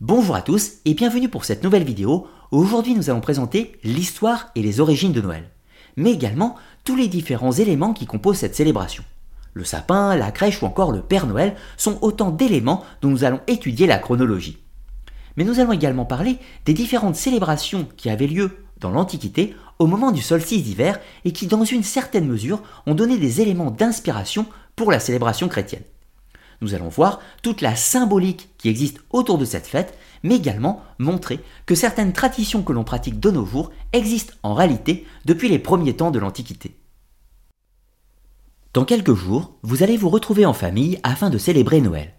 Bonjour à tous et bienvenue pour cette nouvelle vidéo. Aujourd'hui nous allons présenter l'histoire et les origines de Noël, mais également tous les différents éléments qui composent cette célébration. Le sapin, la crèche ou encore le Père Noël sont autant d'éléments dont nous allons étudier la chronologie. Mais nous allons également parler des différentes célébrations qui avaient lieu dans l'Antiquité au moment du solstice d'hiver et qui dans une certaine mesure ont donné des éléments d'inspiration pour la célébration chrétienne. Nous allons voir toute la symbolique qui existe autour de cette fête, mais également montrer que certaines traditions que l'on pratique de nos jours existent en réalité depuis les premiers temps de l'Antiquité. Dans quelques jours, vous allez vous retrouver en famille afin de célébrer Noël.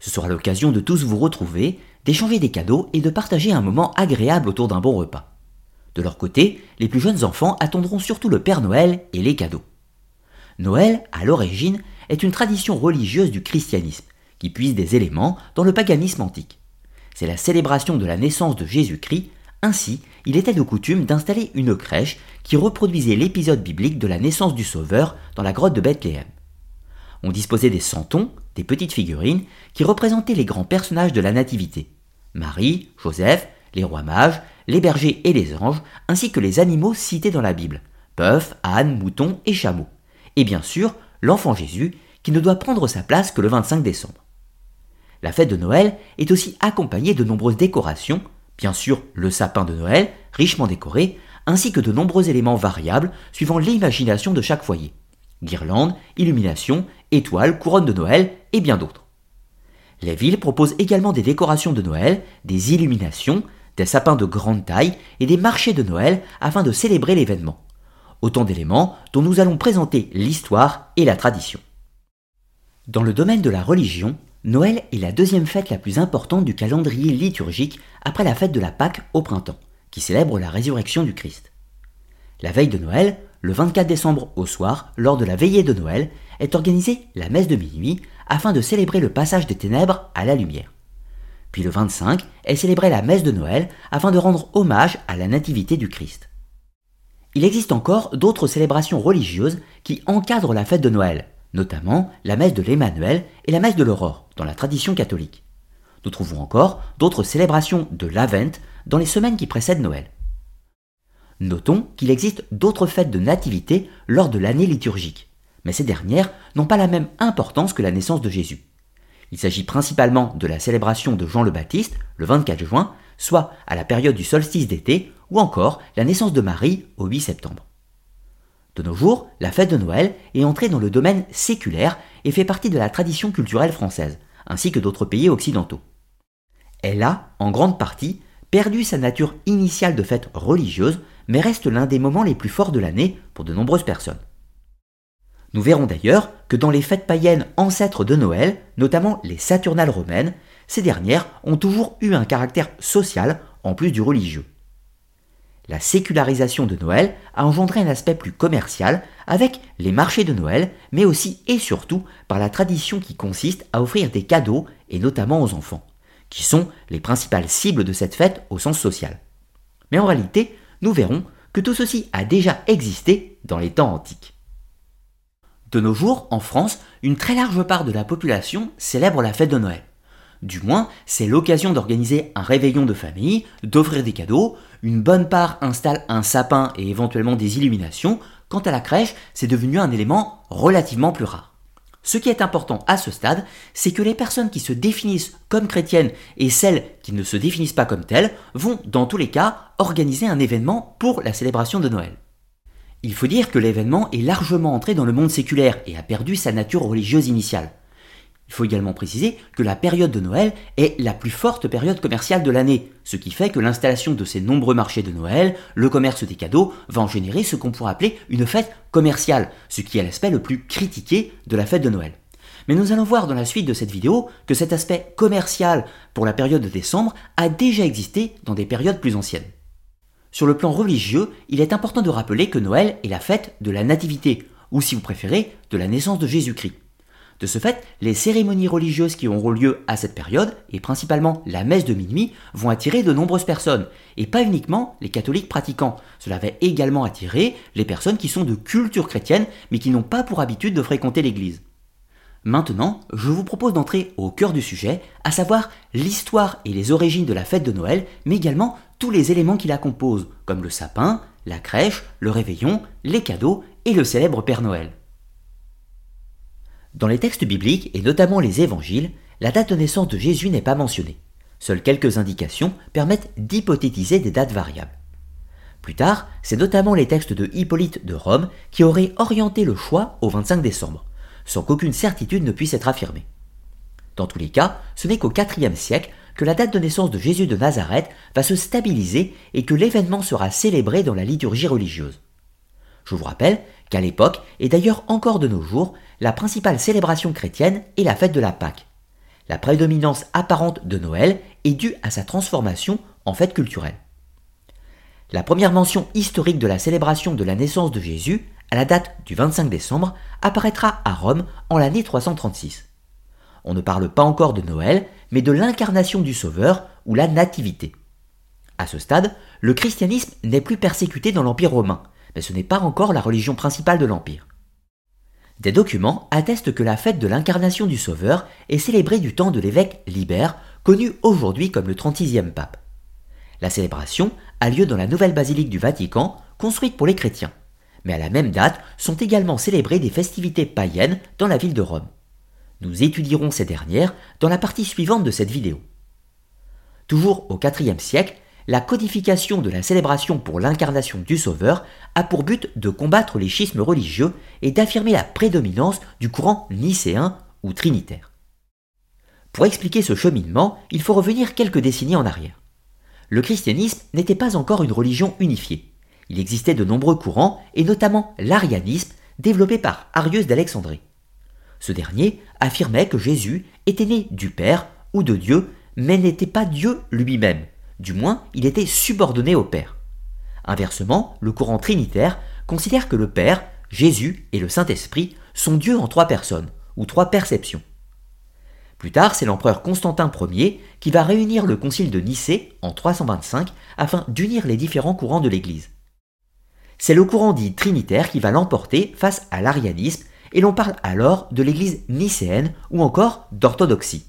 Ce sera l'occasion de tous vous retrouver, d'échanger des cadeaux et de partager un moment agréable autour d'un bon repas. De leur côté, les plus jeunes enfants attendront surtout le Père Noël et les cadeaux. Noël, à l'origine, est une tradition religieuse du christianisme, qui puise des éléments dans le paganisme antique. C'est la célébration de la naissance de Jésus-Christ, ainsi il était de coutume d'installer une crèche qui reproduisait l'épisode biblique de la naissance du Sauveur dans la grotte de Bethléem. On disposait des santons, des petites figurines, qui représentaient les grands personnages de la Nativité. Marie, Joseph, les rois mages, les bergers et les anges, ainsi que les animaux cités dans la Bible, bœufs, ânes, moutons et chameaux. Et bien sûr, l'enfant Jésus, qui ne doit prendre sa place que le 25 décembre. La fête de Noël est aussi accompagnée de nombreuses décorations, bien sûr le sapin de Noël, richement décoré, ainsi que de nombreux éléments variables suivant l'imagination de chaque foyer. Guirlandes, illuminations, étoiles, couronnes de Noël et bien d'autres. Les villes proposent également des décorations de Noël, des illuminations, des sapins de grande taille et des marchés de Noël afin de célébrer l'événement. Autant d'éléments dont nous allons présenter l'histoire et la tradition. Dans le domaine de la religion, Noël est la deuxième fête la plus importante du calendrier liturgique après la fête de la Pâque au printemps, qui célèbre la résurrection du Christ. La veille de Noël, le 24 décembre au soir, lors de la veillée de Noël, est organisée la messe de minuit afin de célébrer le passage des ténèbres à la lumière. Puis le 25 est célébrée la messe de Noël afin de rendre hommage à la nativité du Christ. Il existe encore d'autres célébrations religieuses qui encadrent la fête de Noël, notamment la messe de l'Emmanuel et la messe de l'aurore dans la tradition catholique. Nous trouvons encore d'autres célébrations de l'Avent dans les semaines qui précèdent Noël. Notons qu'il existe d'autres fêtes de nativité lors de l'année liturgique, mais ces dernières n'ont pas la même importance que la naissance de Jésus. Il s'agit principalement de la célébration de Jean le Baptiste, le 24 juin, soit à la période du solstice d'été, ou encore la naissance de Marie au 8 septembre. De nos jours, la fête de Noël est entrée dans le domaine séculaire et fait partie de la tradition culturelle française, ainsi que d'autres pays occidentaux. Elle a, en grande partie, perdu sa nature initiale de fête religieuse, mais reste l'un des moments les plus forts de l'année pour de nombreuses personnes. Nous verrons d'ailleurs que dans les fêtes païennes ancêtres de Noël, notamment les Saturnales romaines, ces dernières ont toujours eu un caractère social en plus du religieux. La sécularisation de Noël a engendré un aspect plus commercial avec les marchés de Noël, mais aussi et surtout par la tradition qui consiste à offrir des cadeaux, et notamment aux enfants, qui sont les principales cibles de cette fête au sens social. Mais en réalité, nous verrons que tout ceci a déjà existé dans les temps antiques. De nos jours, en France, une très large part de la population célèbre la fête de Noël. Du moins, c'est l'occasion d'organiser un réveillon de famille, d'offrir des cadeaux, une bonne part installe un sapin et éventuellement des illuminations, quant à la crèche, c'est devenu un élément relativement plus rare. Ce qui est important à ce stade, c'est que les personnes qui se définissent comme chrétiennes et celles qui ne se définissent pas comme telles vont, dans tous les cas, organiser un événement pour la célébration de Noël. Il faut dire que l'événement est largement entré dans le monde séculaire et a perdu sa nature religieuse initiale. Il faut également préciser que la période de Noël est la plus forte période commerciale de l'année, ce qui fait que l'installation de ces nombreux marchés de Noël, le commerce des cadeaux, va en générer ce qu'on pourrait appeler une fête commerciale, ce qui est l'aspect le plus critiqué de la fête de Noël. Mais nous allons voir dans la suite de cette vidéo que cet aspect commercial pour la période de décembre a déjà existé dans des périodes plus anciennes. Sur le plan religieux, il est important de rappeler que Noël est la fête de la Nativité, ou si vous préférez, de la naissance de Jésus-Christ. De ce fait, les cérémonies religieuses qui auront lieu à cette période, et principalement la messe de minuit, vont attirer de nombreuses personnes, et pas uniquement les catholiques pratiquants. Cela va également attirer les personnes qui sont de culture chrétienne, mais qui n'ont pas pour habitude de fréquenter l'église. Maintenant, je vous propose d'entrer au cœur du sujet, à savoir l'histoire et les origines de la fête de Noël, mais également tous les éléments qui la composent, comme le sapin, la crèche, le réveillon, les cadeaux et le célèbre Père Noël. Dans les textes bibliques, et notamment les évangiles, la date de naissance de Jésus n'est pas mentionnée. Seules quelques indications permettent d'hypothétiser des dates variables. Plus tard, c'est notamment les textes de Hippolyte de Rome qui auraient orienté le choix au 25 décembre, sans qu'aucune certitude ne puisse être affirmée. Dans tous les cas, ce n'est qu'au IVe siècle que la date de naissance de Jésus de Nazareth va se stabiliser et que l'événement sera célébré dans la liturgie religieuse. Je vous rappelle qu'à l'époque, et d'ailleurs encore de nos jours, la principale célébration chrétienne est la fête de la Pâque. La prédominance apparente de Noël est due à sa transformation en fête culturelle. La première mention historique de la célébration de la naissance de Jésus, à la date du 25 décembre, apparaîtra à Rome en l'année 336. On ne parle pas encore de Noël, mais de l'incarnation du Sauveur ou la Nativité. À ce stade, le christianisme n'est plus persécuté dans l'Empire romain, mais ce n'est pas encore la religion principale de l'Empire. Des documents attestent que la fête de l'incarnation du Sauveur est célébrée du temps de l'évêque Libère, connu aujourd'hui comme le 36e pape. La célébration a lieu dans la nouvelle basilique du Vatican, construite pour les chrétiens. Mais à la même date sont également célébrées des festivités païennes dans la ville de Rome. Nous étudierons ces dernières dans la partie suivante de cette vidéo. Toujours au IVe siècle, la codification de la célébration pour l'incarnation du Sauveur a pour but de combattre les schismes religieux et d'affirmer la prédominance du courant nicéen ou trinitaire. Pour expliquer ce cheminement, il faut revenir quelques décennies en arrière. Le christianisme n'était pas encore une religion unifiée. Il existait de nombreux courants, et notamment l'arianisme, développé par Arius d'Alexandrie. Ce dernier affirmait que Jésus était né du Père ou de Dieu, mais n'était pas Dieu lui-même, du moins, il était subordonné au Père. Inversement, le courant trinitaire considère que le Père, Jésus et le Saint-Esprit sont Dieu en trois personnes, ou trois perceptions. Plus tard, c'est l'empereur Constantin Ier qui va réunir le concile de Nicée en 325 afin d'unir les différents courants de l'Église. C'est le courant dit trinitaire qui va l'emporter face à l'arianisme et l'on parle alors de l'Église nicéenne ou encore d'orthodoxie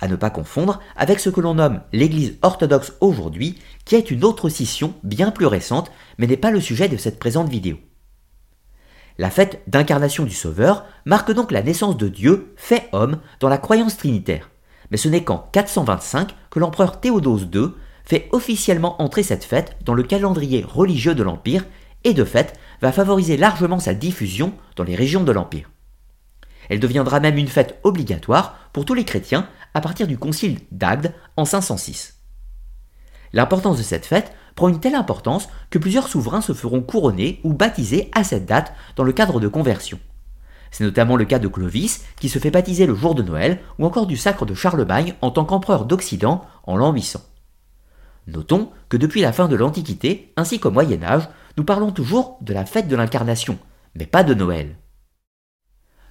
à ne pas confondre avec ce que l'on nomme l'Église orthodoxe aujourd'hui, qui est une autre scission bien plus récente, mais n'est pas le sujet de cette présente vidéo. La fête d'incarnation du Sauveur marque donc la naissance de Dieu fait homme dans la croyance trinitaire, mais ce n'est qu'en 425 que l'empereur Théodose II fait officiellement entrer cette fête dans le calendrier religieux de l'Empire et de fait va favoriser largement sa diffusion dans les régions de l'Empire. Elle deviendra même une fête obligatoire pour tous les chrétiens à partir du concile d'Agde en 506. L'importance de cette fête prend une telle importance que plusieurs souverains se feront couronner ou baptiser à cette date dans le cadre de conversion. C'est notamment le cas de Clovis, qui se fait baptiser le jour de Noël, ou encore du sacre de Charlemagne en tant qu'empereur d'Occident en l'an 800. Notons que depuis la fin de l'Antiquité, ainsi qu'au Moyen Âge, nous parlons toujours de la fête de l'Incarnation, mais pas de Noël.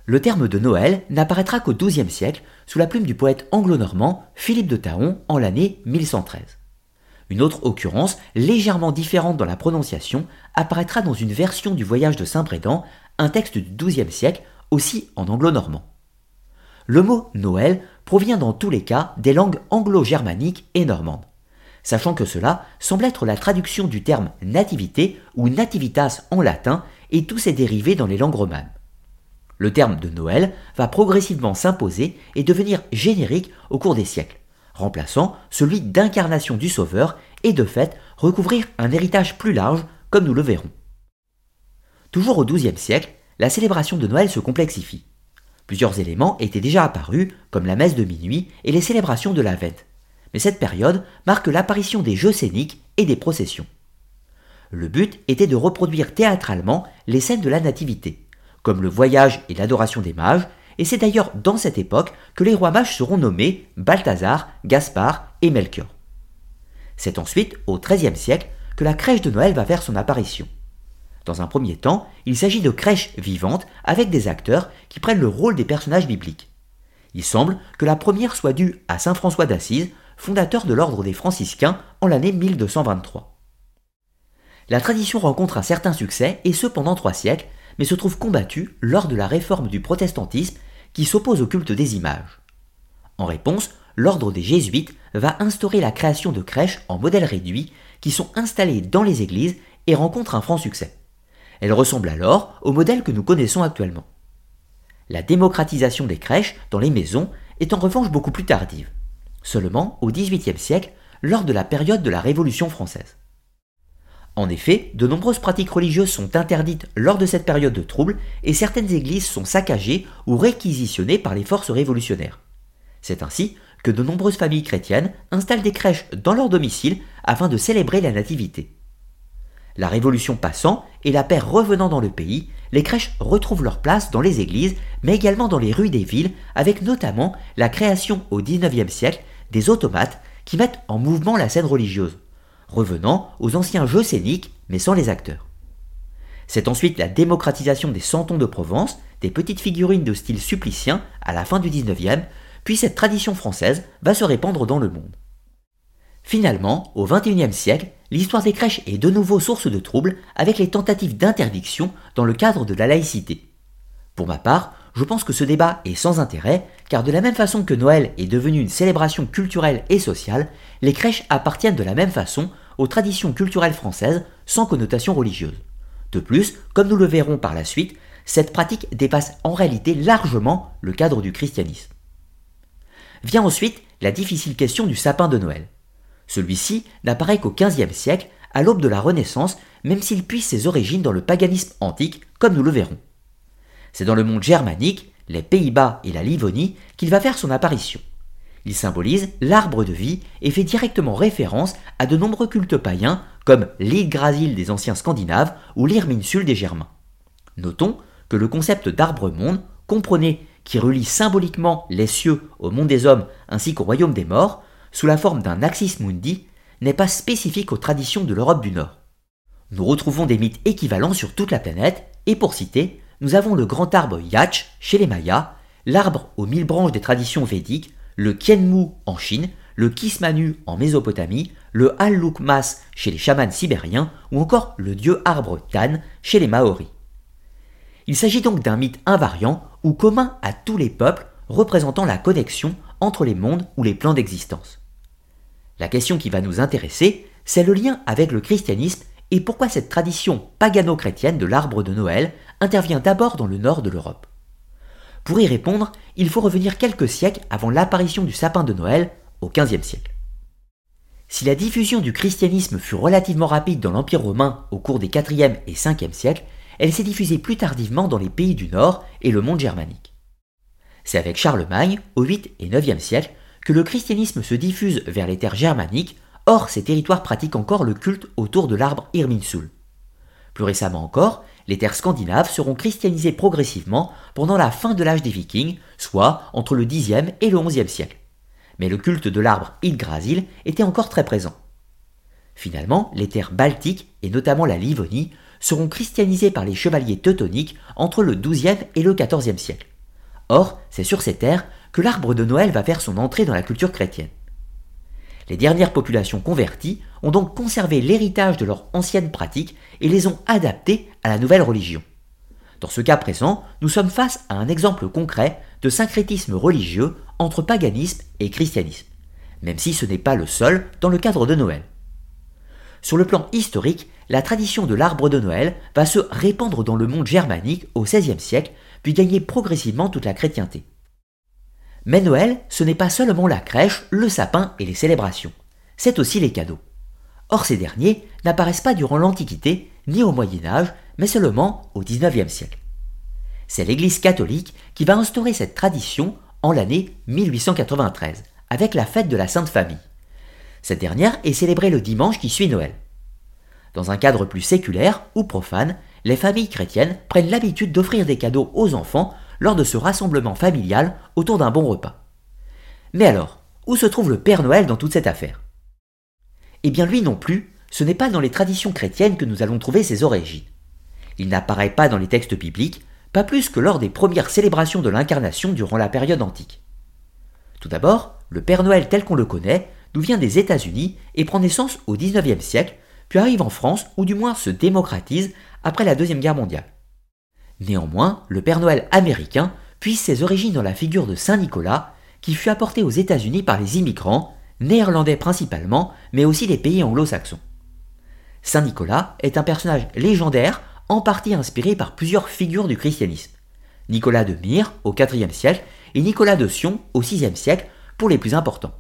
Le terme de Noël n'apparaîtra qu'au XIIe siècle sous la plume du poète anglo-normand Philippe de Taon en l'année 1113. Une autre occurrence, légèrement différente dans la prononciation, apparaîtra dans une version du voyage de Saint-Brédan, un texte du XIIe siècle, aussi en anglo-normand. Le mot Noël provient dans tous les cas des langues anglo-germaniques et normandes, sachant que cela semble être la traduction du terme nativité ou nativitas en latin et tous ses dérivés dans les langues romanes. Le terme de Noël va progressivement s'imposer et devenir générique au cours des siècles, remplaçant celui d'incarnation du Sauveur et de fait recouvrir un héritage plus large comme nous le verrons. Toujours au XIIe siècle, la célébration de Noël se complexifie. Plusieurs éléments étaient déjà apparus, comme la messe de minuit et les célébrations de la Vente. Mais cette période marque l'apparition des jeux scéniques et des processions. Le but était de reproduire théâtralement les scènes de la Nativité, comme le voyage et l'adoration des mages, et c'est d'ailleurs dans cette époque que les rois mages seront nommés Balthazar, Gaspard et Melchior. C'est ensuite, au XIIIe siècle, que la crèche de Noël va faire son apparition. Dans un premier temps, il s'agit de crèches vivantes avec des acteurs qui prennent le rôle des personnages bibliques. Il semble que la première soit due à Saint François d'Assise, fondateur de l'ordre des franciscains en l'année 1223. La tradition rencontre un certain succès, et ce pendant trois siècles, mais se trouve combattu lors de la réforme du protestantisme qui s'oppose au culte des images. En réponse, l'ordre des jésuites va instaurer la création de crèches en modèle réduit qui sont installées dans les églises et rencontrent un franc succès. Elles ressemblent alors au modèle que nous connaissons actuellement. La démocratisation des crèches dans les maisons est en revanche beaucoup plus tardive, seulement au XVIIIe siècle, lors de la période de la Révolution française. En effet, de nombreuses pratiques religieuses sont interdites lors de cette période de troubles et certaines églises sont saccagées ou réquisitionnées par les forces révolutionnaires. C'est ainsi que de nombreuses familles chrétiennes installent des crèches dans leur domicile afin de célébrer la nativité. La révolution passant et la paix revenant dans le pays, les crèches retrouvent leur place dans les églises, mais également dans les rues des villes, avec notamment la création au XIXe siècle des automates qui mettent en mouvement la scène religieuse, revenant aux anciens jeux scéniques mais sans les acteurs. C'est ensuite la démocratisation des santons de Provence, des petites figurines de style supplicien à la fin du XIXe, puis cette tradition française va se répandre dans le monde. Finalement, au XXIe siècle, l'histoire des crèches est de nouveau source de troubles avec les tentatives d'interdiction dans le cadre de la laïcité. Pour ma part, je pense que ce débat est sans intérêt, car de la même façon que Noël est devenu une célébration culturelle et sociale, les crèches appartiennent de la même façon aux traditions culturelles françaises sans connotation religieuse. De plus, comme nous le verrons par la suite, cette pratique dépasse en réalité largement le cadre du christianisme. Vient ensuite la difficile question du sapin de Noël. Celui-ci n'apparaît qu'au XVe siècle, à l'aube de la Renaissance, même s'il puise ses origines dans le paganisme antique, comme nous le verrons. C'est dans le monde germanique, les Pays-Bas et la Livonie, qu'il va faire son apparition. Il symbolise l'arbre de vie et fait directement référence à de nombreux cultes païens comme l'Yggdrasil des anciens Scandinaves ou l'Irminsule des Germains. Notons que le concept d'arbre-monde, comprenez qui relie symboliquement les cieux au monde des hommes ainsi qu'au royaume des morts, sous la forme d'un axis mundi, n'est pas spécifique aux traditions de l'Europe du Nord. Nous retrouvons des mythes équivalents sur toute la planète, et pour citer, nous avons le grand arbre Yach chez les Mayas, l'arbre aux mille branches des traditions védiques, le Kienmu en Chine, le Kismanu en Mésopotamie, le Alukmas chez les chamans sibériens ou encore le dieu arbre Tan chez les Maoris. Il s'agit donc d'un mythe invariant ou commun à tous les peuples représentant la connexion entre les mondes ou les plans d'existence. La question qui va nous intéresser, c'est le lien avec le christianisme et pourquoi cette tradition pagano-chrétienne de l'arbre de Noël intervient d'abord dans le nord de l'Europe? Pour y répondre, il faut revenir quelques siècles avant l'apparition du sapin de Noël au XVe siècle. Si la diffusion du christianisme fut relativement rapide dans l'Empire romain au cours des 4e et 5e siècles, elle s'est diffusée plus tardivement dans les pays du Nord et le monde germanique. C'est avec Charlemagne, au 8 et 9e siècle, que le christianisme se diffuse vers les terres germaniques, or ces territoires pratiquent encore le culte autour de l'arbre Irminsul. Plus récemment encore, les terres scandinaves seront christianisées progressivement pendant la fin de l'âge des vikings, soit entre le Xe et le XIe siècle. Mais le culte de l'arbre Yggdrasil était encore très présent. Finalement, les terres baltiques, et notamment la Livonie, seront christianisées par les chevaliers teutoniques entre le XIIe et le XIVe siècle. Or, c'est sur ces terres que l'arbre de Noël va faire son entrée dans la culture chrétienne. Les dernières populations converties ont donc conservé l'héritage de leurs anciennes pratiques et les ont adaptées à la nouvelle religion. Dans ce cas présent, nous sommes face à un exemple concret de syncrétisme religieux entre paganisme et christianisme, même si ce n'est pas le seul dans le cadre de Noël. Sur le plan historique, la tradition de l'arbre de Noël va se répandre dans le monde germanique au XVIe siècle puis gagner progressivement toute la chrétienté. Mais Noël, ce n'est pas seulement la crèche, le sapin et les célébrations, c'est aussi les cadeaux. Or ces derniers n'apparaissent pas durant l'Antiquité ni au Moyen Âge, mais seulement au XIXe siècle. C'est l'Église catholique qui va instaurer cette tradition en l'année 1893, avec la fête de la Sainte Famille. Cette dernière est célébrée le dimanche qui suit Noël. Dans un cadre plus séculaire ou profane, les familles chrétiennes prennent l'habitude d'offrir des cadeaux aux enfants lors de ce rassemblement familial autour d'un bon repas. Mais alors, où se trouve le Père Noël dans toute cette affaire? Eh bien lui non plus, ce n'est pas dans les traditions chrétiennes que nous allons trouver ses origines. Il n'apparaît pas dans les textes bibliques, pas plus que lors des premières célébrations de l'incarnation durant la période antique. Tout d'abord, le Père Noël tel qu'on le connaît nous vient des États-Unis et prend naissance au XIXe siècle, puis arrive en France ou du moins se démocratise après la Deuxième Guerre mondiale. Néanmoins, le Père Noël américain puise ses origines dans la figure de Saint Nicolas, qui fut apporté aux États-Unis par les immigrants, néerlandais principalement, mais aussi des pays anglo-saxons. Saint Nicolas est un personnage légendaire, en partie inspiré par plusieurs figures du christianisme. Nicolas de Myre au IVe siècle et Nicolas de Sion au VIe siècle pour les plus importants.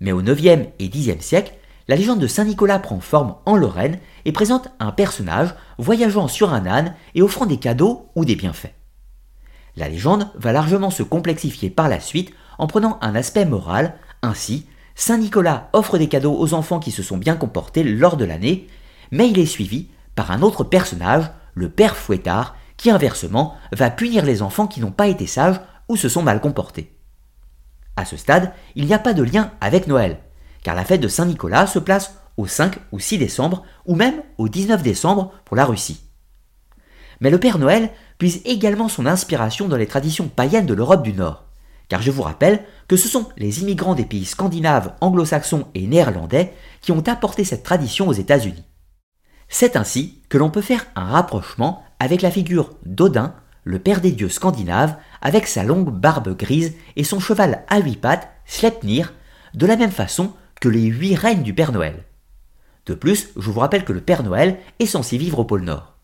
Mais au IXe et Xe siècle, la légende de Saint Nicolas prend forme en Lorraine et présente un personnage voyageant sur un âne et offrant des cadeaux ou des bienfaits. La légende va largement se complexifier par la suite en prenant un aspect moral, ainsi Saint Nicolas offre des cadeaux aux enfants qui se sont bien comportés lors de l'année, mais il est suivi par un autre personnage, le père Fouettard, qui inversement va punir les enfants qui n'ont pas été sages ou se sont mal comportés. À ce stade, il n'y a pas de lien avec Noël, car la fête de Saint-Nicolas se place au 5 ou 6 décembre, ou même au 19 décembre pour la Russie. Mais le Père Noël puise également son inspiration dans les traditions païennes de l'Europe du Nord, car je vous rappelle que ce sont les immigrants des pays scandinaves, anglo-saxons et néerlandais qui ont apporté cette tradition aux États-Unis. C'est ainsi que l'on peut faire un rapprochement avec la figure d'Odin, le père des dieux scandinaves, avec sa longue barbe grise et son cheval à huit pattes, Sleipnir, de la même façon que les huit reines du Père Noël. De plus, je vous rappelle que le Père Noël est censé vivre au pôle Nord.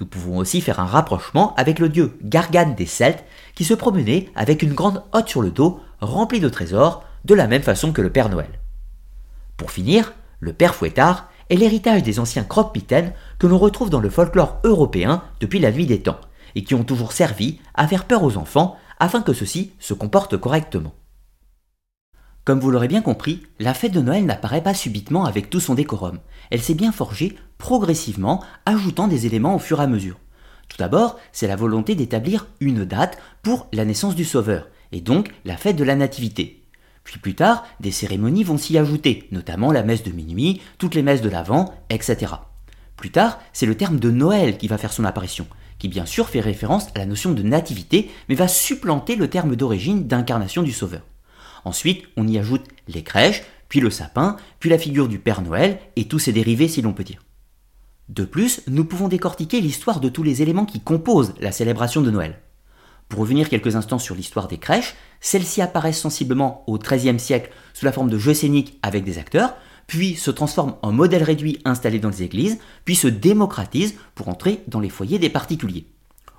Nous pouvons aussi faire un rapprochement avec le dieu Gargane des Celtes, qui se promenait avec une grande hotte sur le dos remplie de trésors, de la même façon que le Père Noël. Pour finir, le Père Fouettard est l'héritage des anciens croque-mitaines que l'on retrouve dans le folklore européen depuis la nuit des temps, et qui ont toujours servi à faire peur aux enfants afin que ceux-ci se comportent correctement. Comme vous l'aurez bien compris, la fête de Noël n'apparaît pas subitement avec tout son décorum. Elle s'est bien forgée progressivement, ajoutant des éléments au fur et à mesure. Tout d'abord, c'est la volonté d'établir une date pour la naissance du Sauveur, et donc la fête de la Nativité. Puis plus tard, des cérémonies vont s'y ajouter, notamment la messe de minuit, toutes les messes de l'Avent, etc. Plus tard, c'est le terme de Noël qui va faire son apparition, qui bien sûr fait référence à la notion de nativité, mais va supplanter le terme d'origine d'incarnation du Sauveur. Ensuite, on y ajoute les crèches, puis le sapin, puis la figure du Père Noël, et tous ses dérivés si l'on peut dire. De plus, nous pouvons décortiquer l'histoire de tous les éléments qui composent la célébration de Noël. Pour revenir quelques instants sur l'histoire des crèches, celles-ci apparaissent sensiblement au XIIIe siècle sous la forme de jeux scéniques avec des acteurs, puis se transforment en modèles réduits installés dans les églises, puis se démocratisent pour entrer dans les foyers des particuliers.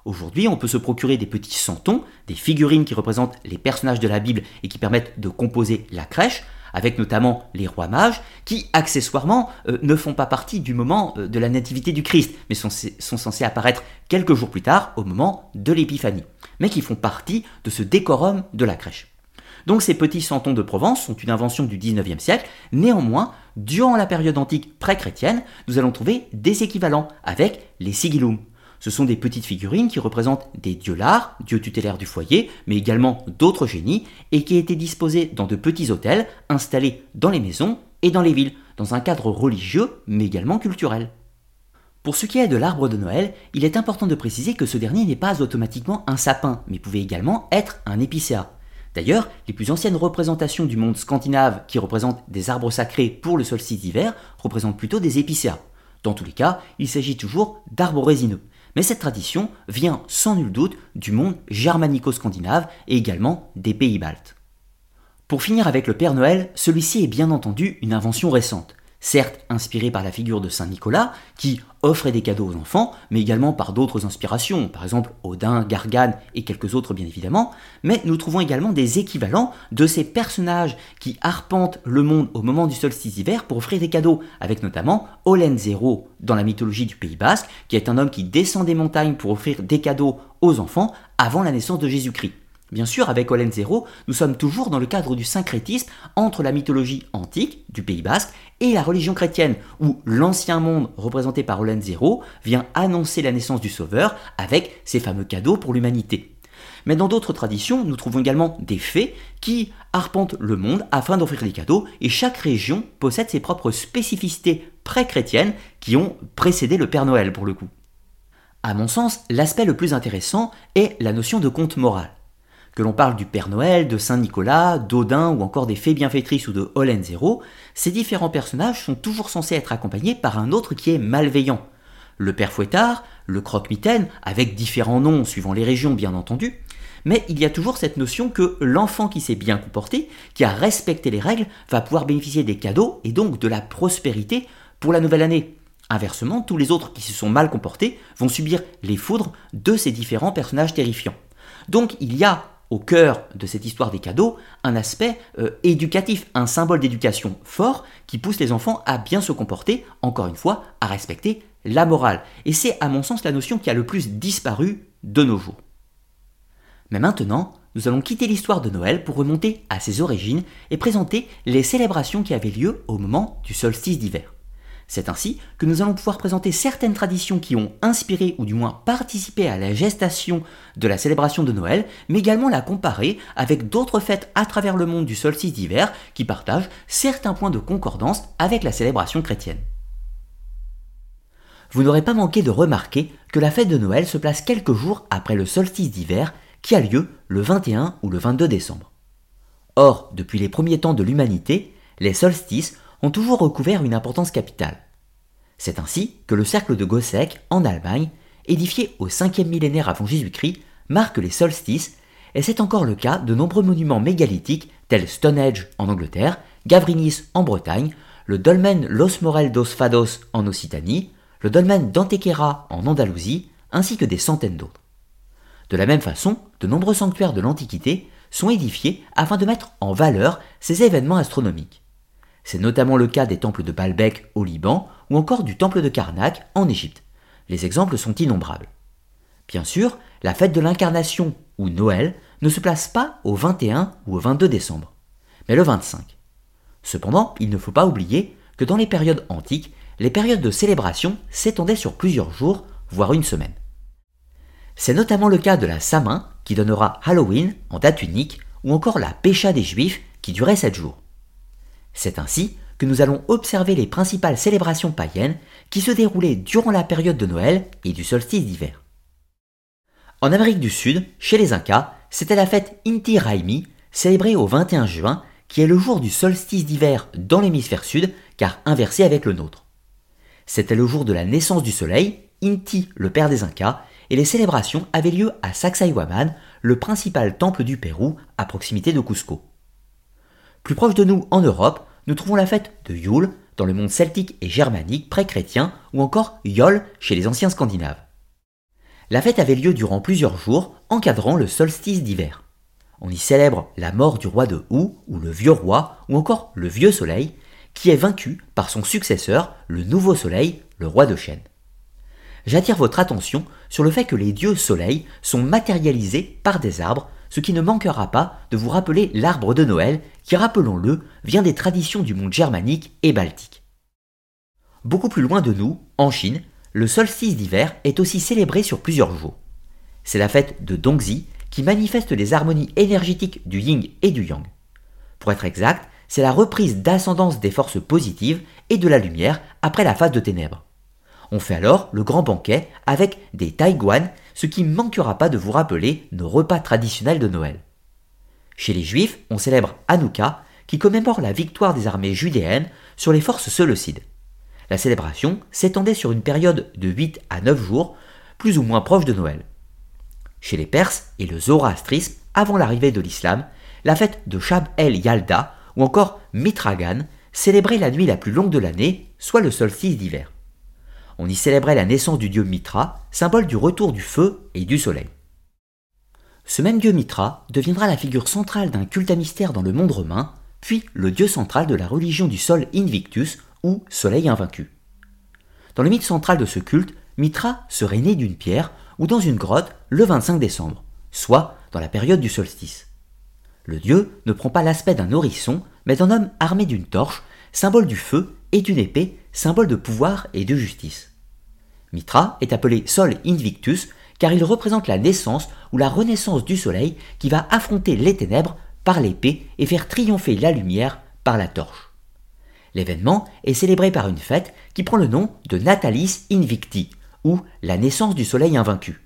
Aujourd'hui, on peut se procurer des petits santons, des figurines qui représentent les personnages de la Bible et qui permettent de composer la crèche, avec notamment les rois mages, qui accessoirement euh, ne font pas partie du moment euh, de la nativité du Christ, mais sont, censés apparaître quelques jours plus tard, au moment de l'épiphanie mais qui font partie de ce décorum de la crèche. Donc ces petits santons de Provence sont une invention du 19e siècle, néanmoins, durant la période antique pré-chrétienne, nous allons trouver des équivalents avec les sigillum. Ce sont des petites figurines qui représentent des dieux lards, dieux tutélaires du foyer, mais également d'autres génies, et qui étaient disposés dans de petits hôtels installés dans les maisons et dans les villes, dans un cadre religieux, mais également culturel. Pour ce qui est de l'arbre de Noël, il est important de préciser que ce dernier n'est pas automatiquement un sapin, mais pouvait également être un épicéa. D'ailleurs, les plus anciennes représentations du monde scandinave qui représentent des arbres sacrés pour le solstice d'hiver représentent plutôt des épicéas. Dans tous les cas, il s'agit toujours d'arbres résineux. Mais cette tradition vient sans nul doute du monde germanico-scandinave et également des pays baltes. Pour finir avec le Père Noël, celui-ci est bien entendu une invention récente certes inspiré par la figure de Saint Nicolas, qui offrait des cadeaux aux enfants, mais également par d'autres inspirations, par exemple Odin, Gargane et quelques autres bien évidemment, mais nous trouvons également des équivalents de ces personnages qui arpentent le monde au moment du solstice d'hiver pour offrir des cadeaux, avec notamment Zéro dans la mythologie du Pays Basque, qui est un homme qui descend des montagnes pour offrir des cadeaux aux enfants avant la naissance de Jésus-Christ. Bien sûr, avec Olen Zero, nous sommes toujours dans le cadre du syncrétisme entre la mythologie antique du Pays Basque et la religion chrétienne, où l'ancien monde représenté par Olen Zero vient annoncer la naissance du Sauveur avec ses fameux cadeaux pour l'humanité. Mais dans d'autres traditions, nous trouvons également des fées qui arpentent le monde afin d'offrir des cadeaux, et chaque région possède ses propres spécificités pré-chrétiennes qui ont précédé le Père Noël pour le coup. À mon sens, l'aspect le plus intéressant est la notion de conte moral. Que l'on parle du Père Noël, de Saint Nicolas, d'Odin ou encore des fées bienfaitrices ou de Zero, ces différents personnages sont toujours censés être accompagnés par un autre qui est malveillant. le père fouettard, le croque-mitaine, avec différents noms suivant les régions bien entendu, mais il y a toujours cette notion que l'enfant qui s'est bien comporté, qui a respecté les règles, va pouvoir bénéficier des cadeaux et donc de la prospérité pour la nouvelle année. Inversement, tous les autres qui se sont mal comportés vont subir les foudres de ces différents personnages terrifiants. Donc il y a au cœur de cette histoire des cadeaux un aspect euh, éducatif, un symbole d'éducation fort qui pousse les enfants à bien se comporter, encore une fois, à respecter la morale. Et c'est à mon sens la notion qui a le plus disparu de nos jours. Mais maintenant, nous allons quitter l'histoire de Noël pour remonter à ses origines et présenter les célébrations qui avaient lieu au moment du solstice d'hiver. C'est ainsi que nous allons pouvoir présenter certaines traditions qui ont inspiré ou du moins participé à la gestation de la célébration de Noël, mais également la comparer avec d'autres fêtes à travers le monde du solstice d'hiver qui partagent certains points de concordance avec la célébration chrétienne. Vous n'aurez pas manqué de remarquer que la fête de Noël se place quelques jours après le solstice d'hiver qui a lieu le 21 ou le 22 décembre. Or, depuis les premiers temps de l'humanité, les solstices ont toujours recouvert une importance capitale. C'est ainsi que le cercle de Gossec, en Allemagne, édifié au 5e millénaire avant Jésus-Christ, marque les solstices, et c'est encore le cas de nombreux monuments mégalithiques tels Stonehenge en Angleterre, Gavrinis en Bretagne, le dolmen Los Morel dos Fados en Occitanie, le dolmen d'Antequera en Andalousie, ainsi que des centaines d'autres. De la même façon, de nombreux sanctuaires de l'Antiquité sont édifiés afin de mettre en valeur ces événements astronomiques. C'est notamment le cas des temples de Baalbek au Liban ou encore du temple de Karnak en Égypte. Les exemples sont innombrables. Bien sûr, la fête de l'incarnation ou Noël ne se place pas au 21 ou au 22 décembre, mais le 25. Cependant, il ne faut pas oublier que dans les périodes antiques, les périodes de célébration s'étendaient sur plusieurs jours, voire une semaine. C'est notamment le cas de la Samin, qui donnera Halloween en date unique, ou encore la Pécha des Juifs, qui durait 7 jours. C'est ainsi que nous allons observer les principales célébrations païennes qui se déroulaient durant la période de Noël et du solstice d'hiver. En Amérique du Sud, chez les Incas, c'était la fête Inti Raymi, célébrée au 21 juin, qui est le jour du solstice d'hiver dans l'hémisphère sud, car inversé avec le nôtre. C'était le jour de la naissance du soleil, Inti, le père des Incas, et les célébrations avaient lieu à Sacsayhuaman, le principal temple du Pérou, à proximité de Cusco. Plus proche de nous en Europe, nous trouvons la fête de Yule dans le monde celtique et germanique pré-chrétien ou encore Yol chez les anciens scandinaves. La fête avait lieu durant plusieurs jours, encadrant le solstice d'hiver. On y célèbre la mort du roi de Hou ou le vieux roi ou encore le vieux soleil qui est vaincu par son successeur, le nouveau soleil, le roi de chêne. J'attire votre attention sur le fait que les dieux soleil sont matérialisés par des arbres ce qui ne manquera pas de vous rappeler l'arbre de Noël, qui, rappelons-le, vient des traditions du monde germanique et baltique. Beaucoup plus loin de nous, en Chine, le solstice d'hiver est aussi célébré sur plusieurs jours. C'est la fête de Dongzi qui manifeste les harmonies énergétiques du yin et du yang. Pour être exact, c'est la reprise d'ascendance des forces positives et de la lumière après la phase de ténèbres. On fait alors le grand banquet avec des taïguan, ce qui ne manquera pas de vous rappeler nos repas traditionnels de Noël. Chez les Juifs, on célèbre Hanouka, qui commémore la victoire des armées judéennes sur les forces séleucides. La célébration s'étendait sur une période de 8 à 9 jours, plus ou moins proche de Noël. Chez les Perses et le zoroastrisme, avant l'arrivée de l'islam, la fête de Shab el Yalda ou encore Mitragan célébrait la nuit la plus longue de l'année, soit le solstice d'hiver on y célébrait la naissance du dieu Mitra, symbole du retour du feu et du soleil. Ce même dieu Mitra deviendra la figure centrale d'un culte à mystère dans le monde romain, puis le dieu central de la religion du sol Invictus, ou soleil invaincu. Dans le mythe central de ce culte, Mitra serait né d'une pierre ou dans une grotte le 25 décembre, soit dans la période du solstice. Le dieu ne prend pas l'aspect d'un nourrisson, mais d'un homme armé d'une torche, symbole du feu, et d'une épée, symbole de pouvoir et de justice. Mitra est appelé Sol Invictus car il représente la naissance ou la renaissance du soleil qui va affronter les ténèbres par l'épée et faire triompher la lumière par la torche. L'événement est célébré par une fête qui prend le nom de Natalis Invicti, ou la naissance du soleil invaincu.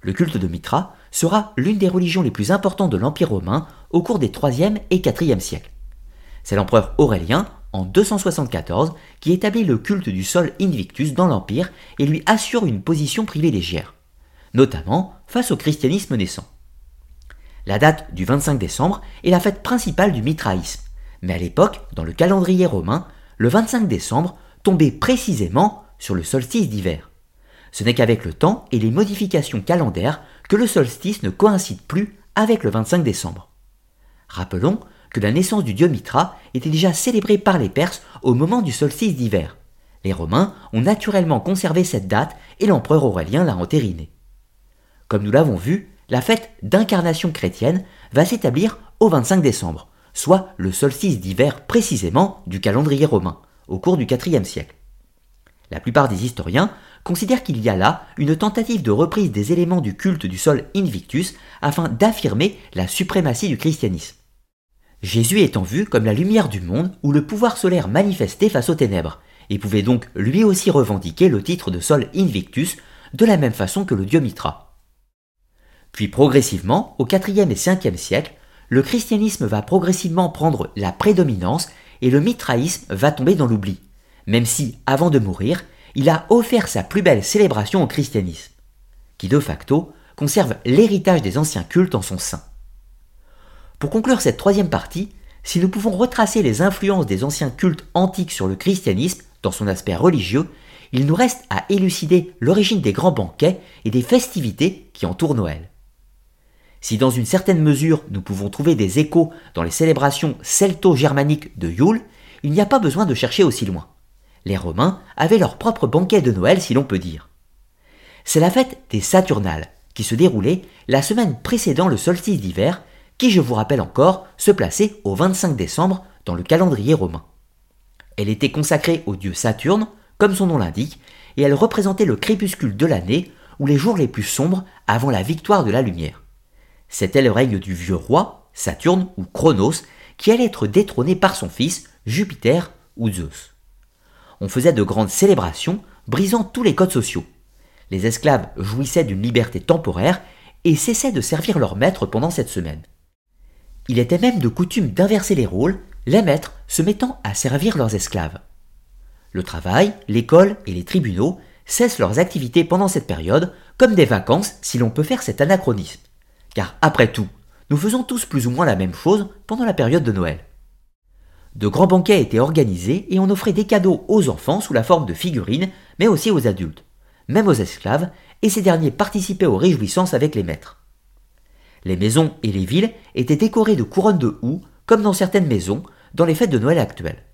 Le culte de Mitra sera l'une des religions les plus importantes de l'Empire romain au cours des 3e et 4e siècles. C'est l'empereur Aurélien, en 274 qui établit le culte du sol Invictus dans l'Empire et lui assure une position privilégiée, notamment face au christianisme naissant. La date du 25 décembre est la fête principale du mitraïsme, mais à l'époque, dans le calendrier romain, le 25 décembre tombait précisément sur le solstice d'hiver. Ce n'est qu'avec le temps et les modifications calendaires que le solstice ne coïncide plus avec le 25 décembre. Rappelons que la naissance du dieu Mitra était déjà célébrée par les Perses au moment du solstice d'hiver. Les Romains ont naturellement conservé cette date et l'empereur Aurélien l'a entérinée. Comme nous l'avons vu, la fête d'incarnation chrétienne va s'établir au 25 décembre, soit le solstice d'hiver précisément du calendrier romain, au cours du IVe siècle. La plupart des historiens considèrent qu'il y a là une tentative de reprise des éléments du culte du sol Invictus afin d'affirmer la suprématie du christianisme. Jésus étant vu comme la lumière du monde ou le pouvoir solaire manifesté face aux ténèbres, et pouvait donc lui aussi revendiquer le titre de Sol Invictus de la même façon que le dieu Mitra. Puis progressivement, au IVe et Ve siècle, le christianisme va progressivement prendre la prédominance et le mitraïsme va tomber dans l'oubli, même si, avant de mourir, il a offert sa plus belle célébration au christianisme, qui de facto conserve l'héritage des anciens cultes en son sein. Pour conclure cette troisième partie, si nous pouvons retracer les influences des anciens cultes antiques sur le christianisme dans son aspect religieux, il nous reste à élucider l'origine des grands banquets et des festivités qui entourent Noël. Si dans une certaine mesure nous pouvons trouver des échos dans les célébrations celto-germaniques de Yule, il n'y a pas besoin de chercher aussi loin. Les Romains avaient leur propre banquet de Noël si l'on peut dire. C'est la fête des Saturnales, qui se déroulait la semaine précédant le solstice d'hiver qui, je vous rappelle encore, se plaçait au 25 décembre dans le calendrier romain. Elle était consacrée au dieu Saturne, comme son nom l'indique, et elle représentait le crépuscule de l'année ou les jours les plus sombres avant la victoire de la lumière. C'était le règne du vieux roi, Saturne ou Chronos, qui allait être détrôné par son fils, Jupiter ou Zeus. On faisait de grandes célébrations, brisant tous les codes sociaux. Les esclaves jouissaient d'une liberté temporaire et cessaient de servir leur maître pendant cette semaine. Il était même de coutume d'inverser les rôles, les maîtres se mettant à servir leurs esclaves. Le travail, l'école et les tribunaux cessent leurs activités pendant cette période, comme des vacances si l'on peut faire cet anachronisme. Car après tout, nous faisons tous plus ou moins la même chose pendant la période de Noël. De grands banquets étaient organisés et on offrait des cadeaux aux enfants sous la forme de figurines, mais aussi aux adultes, même aux esclaves, et ces derniers participaient aux réjouissances avec les maîtres. Les maisons et les villes étaient décorées de couronnes de houx, comme dans certaines maisons, dans les fêtes de Noël actuelles.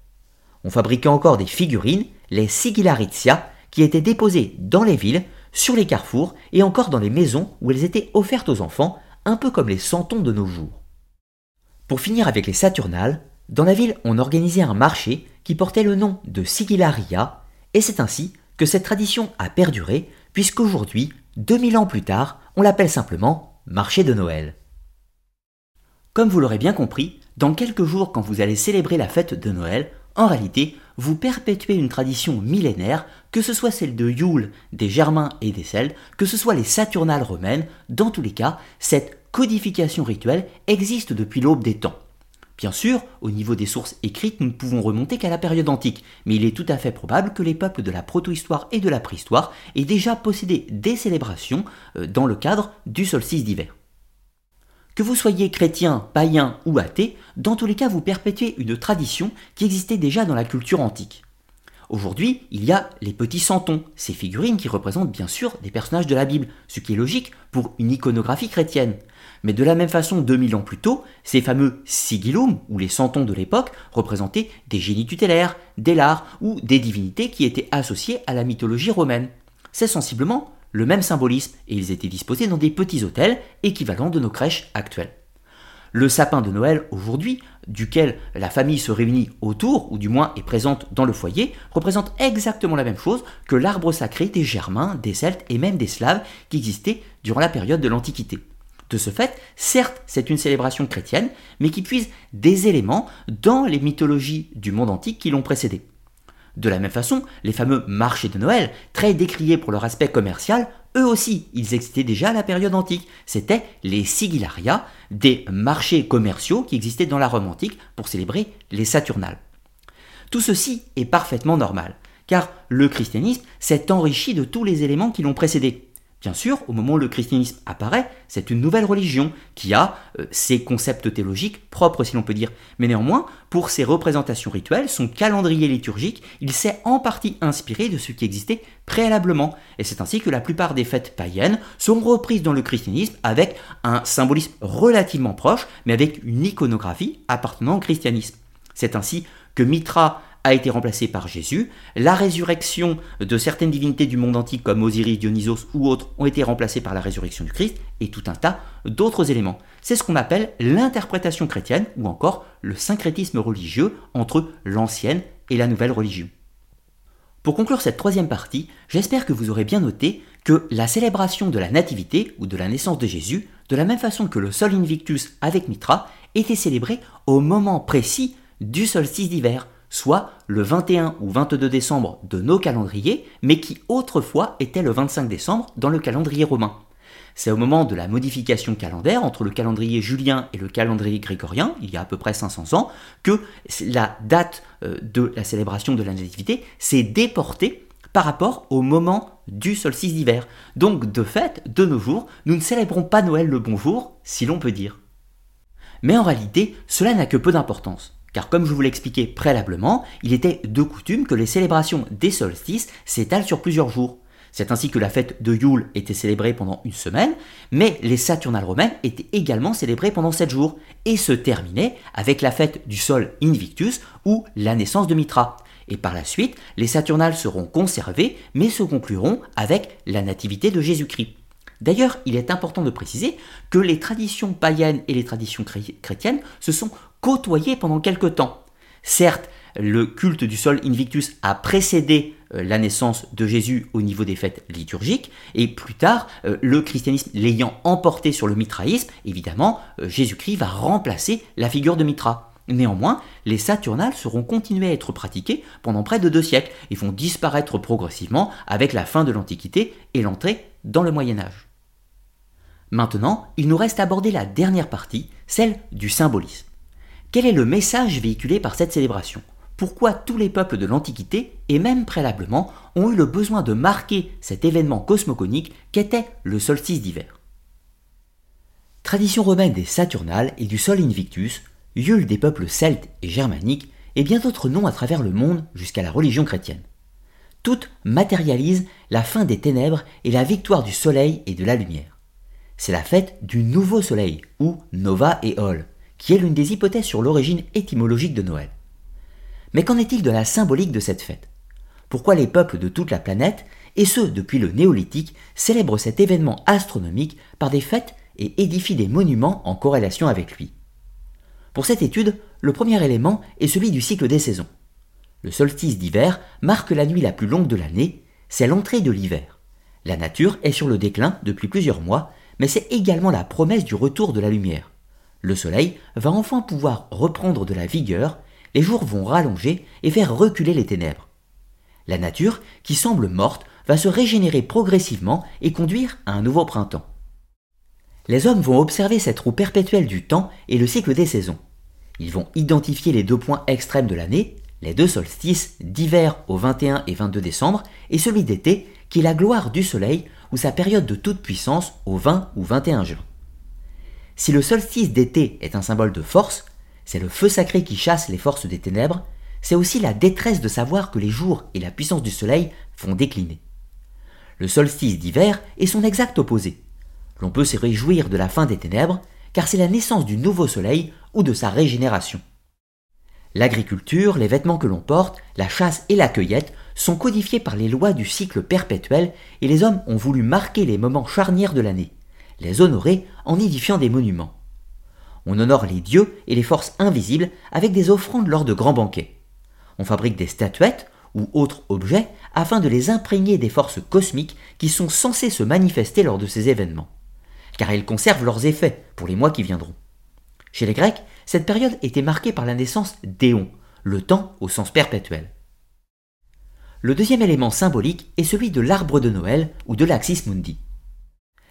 On fabriquait encore des figurines, les sigillaritia, qui étaient déposées dans les villes, sur les carrefours et encore dans les maisons où elles étaient offertes aux enfants, un peu comme les santons de nos jours. Pour finir avec les Saturnales, dans la ville on organisait un marché qui portait le nom de Sigillaria, et c'est ainsi que cette tradition a perduré, puisqu'aujourd'hui, 2000 ans plus tard, on l'appelle simplement marché de Noël. Comme vous l'aurez bien compris, dans quelques jours quand vous allez célébrer la fête de Noël, en réalité, vous perpétuez une tradition millénaire, que ce soit celle de Yule, des Germains et des Celtes, que ce soit les Saturnales romaines, dans tous les cas, cette codification rituelle existe depuis l'aube des temps. Bien sûr, au niveau des sources écrites, nous ne pouvons remonter qu'à la période antique, mais il est tout à fait probable que les peuples de la protohistoire et de la préhistoire aient déjà possédé des célébrations euh, dans le cadre du solstice d'hiver. Que vous soyez chrétien, païen ou athée, dans tous les cas vous perpétuez une tradition qui existait déjà dans la culture antique. Aujourd'hui, il y a les petits santons, ces figurines qui représentent bien sûr des personnages de la Bible, ce qui est logique pour une iconographie chrétienne. Mais de la même façon, 2000 ans plus tôt, ces fameux sigillum, ou les santons de l'époque, représentaient des génies tutélaires, des lards ou des divinités qui étaient associées à la mythologie romaine. C'est sensiblement le même symbolisme et ils étaient disposés dans des petits hôtels équivalents de nos crèches actuelles. Le sapin de Noël aujourd'hui, duquel la famille se réunit autour, ou du moins est présente dans le foyer, représente exactement la même chose que l'arbre sacré des Germains, des Celtes et même des Slaves qui existaient durant la période de l'Antiquité. De ce fait, certes, c'est une célébration chrétienne, mais qui puise des éléments dans les mythologies du monde antique qui l'ont précédé. De la même façon, les fameux marchés de Noël, très décriés pour leur aspect commercial, eux aussi, ils existaient déjà à la période antique. C'étaient les sigillaria, des marchés commerciaux qui existaient dans la Rome antique pour célébrer les Saturnales. Tout ceci est parfaitement normal, car le christianisme s'est enrichi de tous les éléments qui l'ont précédé. Bien sûr, au moment où le christianisme apparaît, c'est une nouvelle religion qui a euh, ses concepts théologiques propres, si l'on peut dire. Mais néanmoins, pour ses représentations rituelles, son calendrier liturgique, il s'est en partie inspiré de ce qui existait préalablement. Et c'est ainsi que la plupart des fêtes païennes sont reprises dans le christianisme avec un symbolisme relativement proche, mais avec une iconographie appartenant au christianisme. C'est ainsi que Mitra a été remplacé par Jésus, la résurrection de certaines divinités du monde antique comme Osiris, Dionysos ou autres ont été remplacées par la résurrection du Christ, et tout un tas d'autres éléments. C'est ce qu'on appelle l'interprétation chrétienne ou encore le syncrétisme religieux entre l'ancienne et la nouvelle religion. Pour conclure cette troisième partie, j'espère que vous aurez bien noté que la célébration de la nativité ou de la naissance de Jésus, de la même façon que le Sol Invictus avec Mitra, était célébrée au moment précis du solstice d'hiver, soit le 21 ou 22 décembre de nos calendriers, mais qui autrefois était le 25 décembre dans le calendrier romain. C'est au moment de la modification calendaire entre le calendrier julien et le calendrier grégorien, il y a à peu près 500 ans, que la date euh, de la célébration de la nativité s'est déportée par rapport au moment du solstice d'hiver. Donc de fait, de nos jours, nous ne célébrons pas Noël le bonjour, si l'on peut dire. Mais en réalité, cela n'a que peu d'importance car comme je vous l'expliquais préalablement, il était de coutume que les célébrations des solstices s'étalent sur plusieurs jours. C'est ainsi que la fête de Yule était célébrée pendant une semaine, mais les Saturnales romaines étaient également célébrées pendant sept jours, et se terminaient avec la fête du Sol Invictus ou la naissance de Mitra. Et par la suite, les Saturnales seront conservées, mais se concluront avec la nativité de Jésus-Christ. D'ailleurs, il est important de préciser que les traditions païennes et les traditions chrétiennes se sont côtoyées pendant quelque temps. Certes, le culte du sol Invictus a précédé euh, la naissance de Jésus au niveau des fêtes liturgiques, et plus tard, euh, le christianisme l'ayant emporté sur le mitraïsme, évidemment, euh, Jésus-Christ va remplacer la figure de Mitra. Néanmoins, les Saturnales seront continuées à être pratiquées pendant près de deux siècles et vont disparaître progressivement avec la fin de l'Antiquité et l'entrée dans le Moyen Âge. Maintenant, il nous reste à aborder la dernière partie, celle du symbolisme. Quel est le message véhiculé par cette célébration? Pourquoi tous les peuples de l'Antiquité, et même préalablement, ont eu le besoin de marquer cet événement cosmogonique qu'était le solstice d'hiver? Tradition romaine des Saturnales et du Sol Invictus, Yule des peuples celtes et germaniques, et bien d'autres noms à travers le monde jusqu'à la religion chrétienne. Toutes matérialisent la fin des ténèbres et la victoire du soleil et de la lumière. C'est la fête du nouveau soleil, ou Nova et Ol, qui est l'une des hypothèses sur l'origine étymologique de Noël. Mais qu'en est-il de la symbolique de cette fête? Pourquoi les peuples de toute la planète, et ceux depuis le néolithique, célèbrent cet événement astronomique par des fêtes et édifient des monuments en corrélation avec lui? Pour cette étude, le premier élément est celui du cycle des saisons. Le solstice d'hiver marque la nuit la plus longue de l'année, c'est l'entrée de l'hiver. La nature est sur le déclin depuis plusieurs mois mais c'est également la promesse du retour de la lumière. Le soleil va enfin pouvoir reprendre de la vigueur, les jours vont rallonger et faire reculer les ténèbres. La nature, qui semble morte, va se régénérer progressivement et conduire à un nouveau printemps. Les hommes vont observer cette roue perpétuelle du temps et le cycle des saisons. Ils vont identifier les deux points extrêmes de l'année, les deux solstices d'hiver au 21 et 22 décembre et celui d'été qui est la gloire du soleil ou sa période de toute puissance au 20 ou 21 juin. Si le solstice d'été est un symbole de force, c'est le feu sacré qui chasse les forces des ténèbres, c'est aussi la détresse de savoir que les jours et la puissance du soleil vont décliner. Le solstice d'hiver est son exact opposé. L'on peut se réjouir de la fin des ténèbres, car c'est la naissance du nouveau soleil ou de sa régénération. L'agriculture, les vêtements que l'on porte, la chasse et la cueillette sont codifiés par les lois du cycle perpétuel et les hommes ont voulu marquer les moments charnières de l'année, les honorer en édifiant des monuments. On honore les dieux et les forces invisibles avec des offrandes lors de grands banquets. On fabrique des statuettes ou autres objets afin de les imprégner des forces cosmiques qui sont censées se manifester lors de ces événements, car elles conservent leurs effets pour les mois qui viendront. Chez les Grecs, cette période était marquée par la naissance d'Éon, le temps au sens perpétuel. Le deuxième élément symbolique est celui de l'arbre de Noël ou de l'Axis Mundi.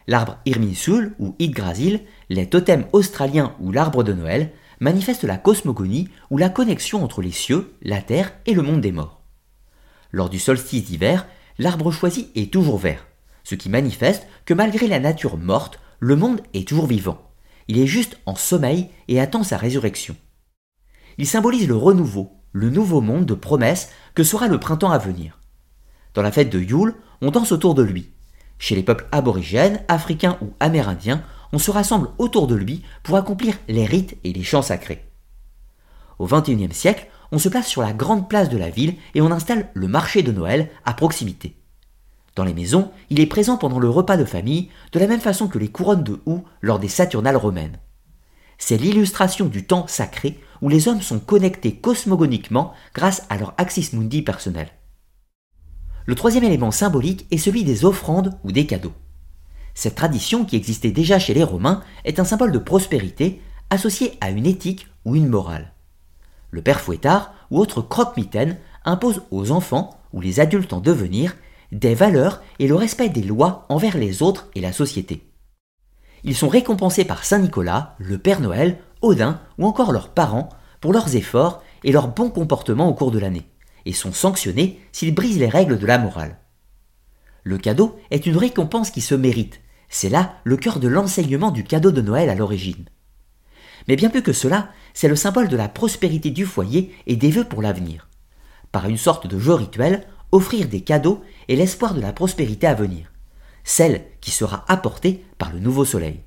L'arbre Irminsul ou Yggdrasil, les totems australiens ou l'arbre de Noël, manifeste la cosmogonie ou la connexion entre les cieux, la terre et le monde des morts. Lors du solstice d'hiver, l'arbre choisi est toujours vert, ce qui manifeste que malgré la nature morte, le monde est toujours vivant. Il est juste en sommeil et attend sa résurrection. Il symbolise le renouveau, le nouveau monde de promesses que sera le printemps à venir. Dans la fête de Yule, on danse autour de lui. Chez les peuples aborigènes, africains ou amérindiens, on se rassemble autour de lui pour accomplir les rites et les chants sacrés. Au XXIe siècle, on se place sur la grande place de la ville et on installe le marché de Noël à proximité. Dans les maisons, il est présent pendant le repas de famille, de la même façon que les couronnes de houx lors des Saturnales romaines. C'est l'illustration du temps sacré où les hommes sont connectés cosmogoniquement grâce à leur axis mundi personnel. Le troisième élément symbolique est celui des offrandes ou des cadeaux. Cette tradition qui existait déjà chez les Romains est un symbole de prospérité associé à une éthique ou une morale. Le père fouettard ou autre croque-mitaine impose aux enfants ou les adultes en devenir des valeurs et le respect des lois envers les autres et la société. Ils sont récompensés par Saint Nicolas, le Père Noël, Odin ou encore leurs parents pour leurs efforts et leur bon comportement au cours de l'année, et sont sanctionnés s'ils brisent les règles de la morale. Le cadeau est une récompense qui se mérite, c'est là le cœur de l'enseignement du cadeau de Noël à l'origine. Mais bien plus que cela, c'est le symbole de la prospérité du foyer et des vœux pour l'avenir. Par une sorte de jeu rituel, offrir des cadeaux et l'espoir de la prospérité à venir, celle qui sera apportée par le nouveau soleil.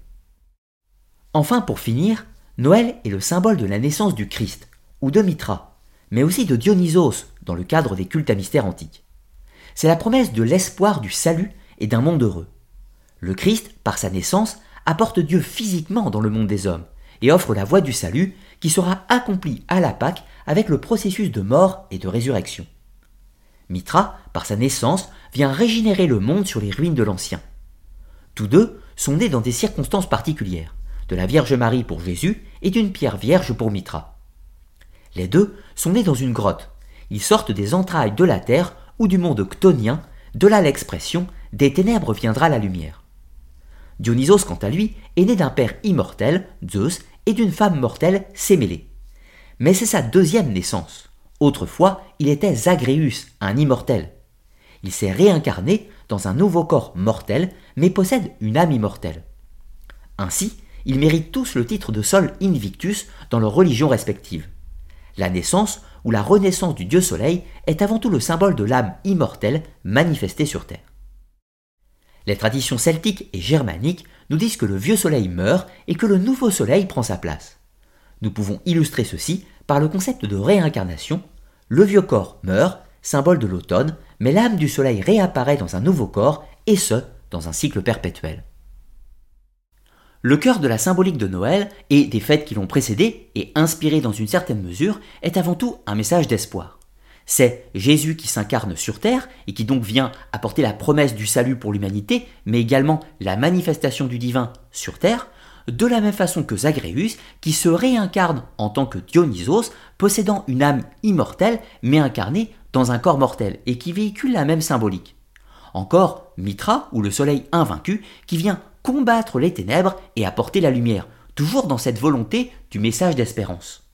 Enfin, pour finir, Noël est le symbole de la naissance du Christ, ou de Mitra, mais aussi de Dionysos dans le cadre des cultes à mystère antiques. C'est la promesse de l'espoir du salut et d'un monde heureux. Le Christ, par sa naissance, apporte Dieu physiquement dans le monde des hommes et offre la voie du salut qui sera accomplie à la Pâque avec le processus de mort et de résurrection. Mitra, par sa naissance, vient régénérer le monde sur les ruines de l'Ancien. Tous deux sont nés dans des circonstances particulières, de la Vierge Marie pour Jésus et d'une pierre vierge pour Mitra. Les deux sont nés dans une grotte. Ils sortent des entrailles de la terre ou du monde chtonien, de là l'expression des ténèbres viendra la lumière. Dionysos, quant à lui, est né d'un père immortel, Zeus, et d'une femme mortelle, Sémélé. Mais c'est sa deuxième naissance. Autrefois, il était Zagreus, un immortel. Il s'est réincarné dans un nouveau corps mortel, mais possède une âme immortelle. Ainsi, ils méritent tous le titre de Sol Invictus dans leurs religions respectives. La naissance ou la renaissance du dieu soleil est avant tout le symbole de l'âme immortelle manifestée sur Terre. Les traditions celtiques et germaniques nous disent que le vieux soleil meurt et que le nouveau soleil prend sa place. Nous pouvons illustrer ceci par le concept de réincarnation, le vieux corps meurt, symbole de l'automne, mais l'âme du soleil réapparaît dans un nouveau corps, et ce, dans un cycle perpétuel. Le cœur de la symbolique de Noël et des fêtes qui l'ont précédé, et inspiré dans une certaine mesure, est avant tout un message d'espoir. C'est Jésus qui s'incarne sur terre et qui donc vient apporter la promesse du salut pour l'humanité, mais également la manifestation du divin sur terre, de la même façon que Zagreus, qui se réincarne en tant que Dionysos, possédant une âme immortelle, mais incarnée dans un corps mortel, et qui véhicule la même symbolique. Encore Mitra, ou le soleil invaincu, qui vient combattre les ténèbres et apporter la lumière, toujours dans cette volonté du message d'espérance.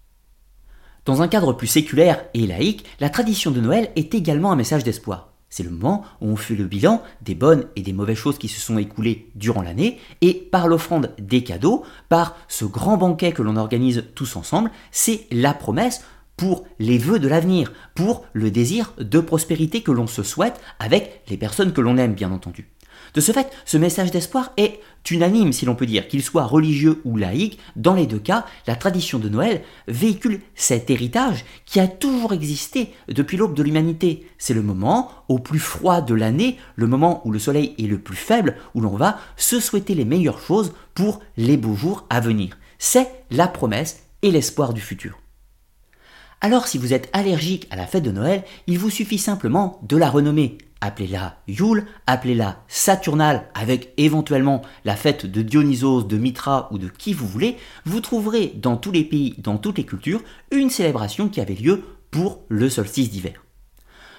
Dans un cadre plus séculaire et laïque, la tradition de Noël est également un message d'espoir. C'est le moment où on fait le bilan des bonnes et des mauvaises choses qui se sont écoulées durant l'année, et par l'offrande des cadeaux, par ce grand banquet que l'on organise tous ensemble, c'est la promesse pour les vœux de l'avenir, pour le désir de prospérité que l'on se souhaite avec les personnes que l'on aime, bien entendu. De ce fait, ce message d'espoir est unanime, si l'on peut dire, qu'il soit religieux ou laïque. Dans les deux cas, la tradition de Noël véhicule cet héritage qui a toujours existé depuis l'aube de l'humanité. C'est le moment au plus froid de l'année, le moment où le soleil est le plus faible, où l'on va se souhaiter les meilleures choses pour les beaux jours à venir. C'est la promesse et l'espoir du futur. Alors si vous êtes allergique à la fête de Noël, il vous suffit simplement de la renommer appelez-la Yule, appelez-la Saturnale avec éventuellement la fête de Dionysos, de Mitra ou de qui vous voulez, vous trouverez dans tous les pays, dans toutes les cultures, une célébration qui avait lieu pour le solstice d'hiver.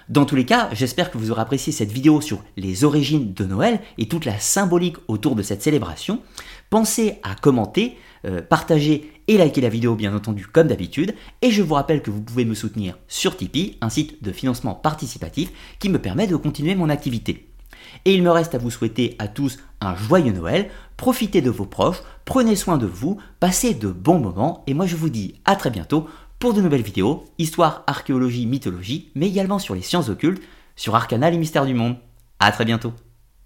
Dans tous les cas, j'espère que vous aurez apprécié cette vidéo sur les origines de Noël et toute la symbolique autour de cette célébration. Pensez à commenter, euh, partager et likez la vidéo bien entendu comme d'habitude. Et je vous rappelle que vous pouvez me soutenir sur Tipeee, un site de financement participatif qui me permet de continuer mon activité. Et il me reste à vous souhaiter à tous un joyeux Noël, profitez de vos proches, prenez soin de vous, passez de bons moments, et moi je vous dis à très bientôt pour de nouvelles vidéos, histoire, archéologie, mythologie, mais également sur les sciences occultes, sur Arcana les mystères du monde. A très bientôt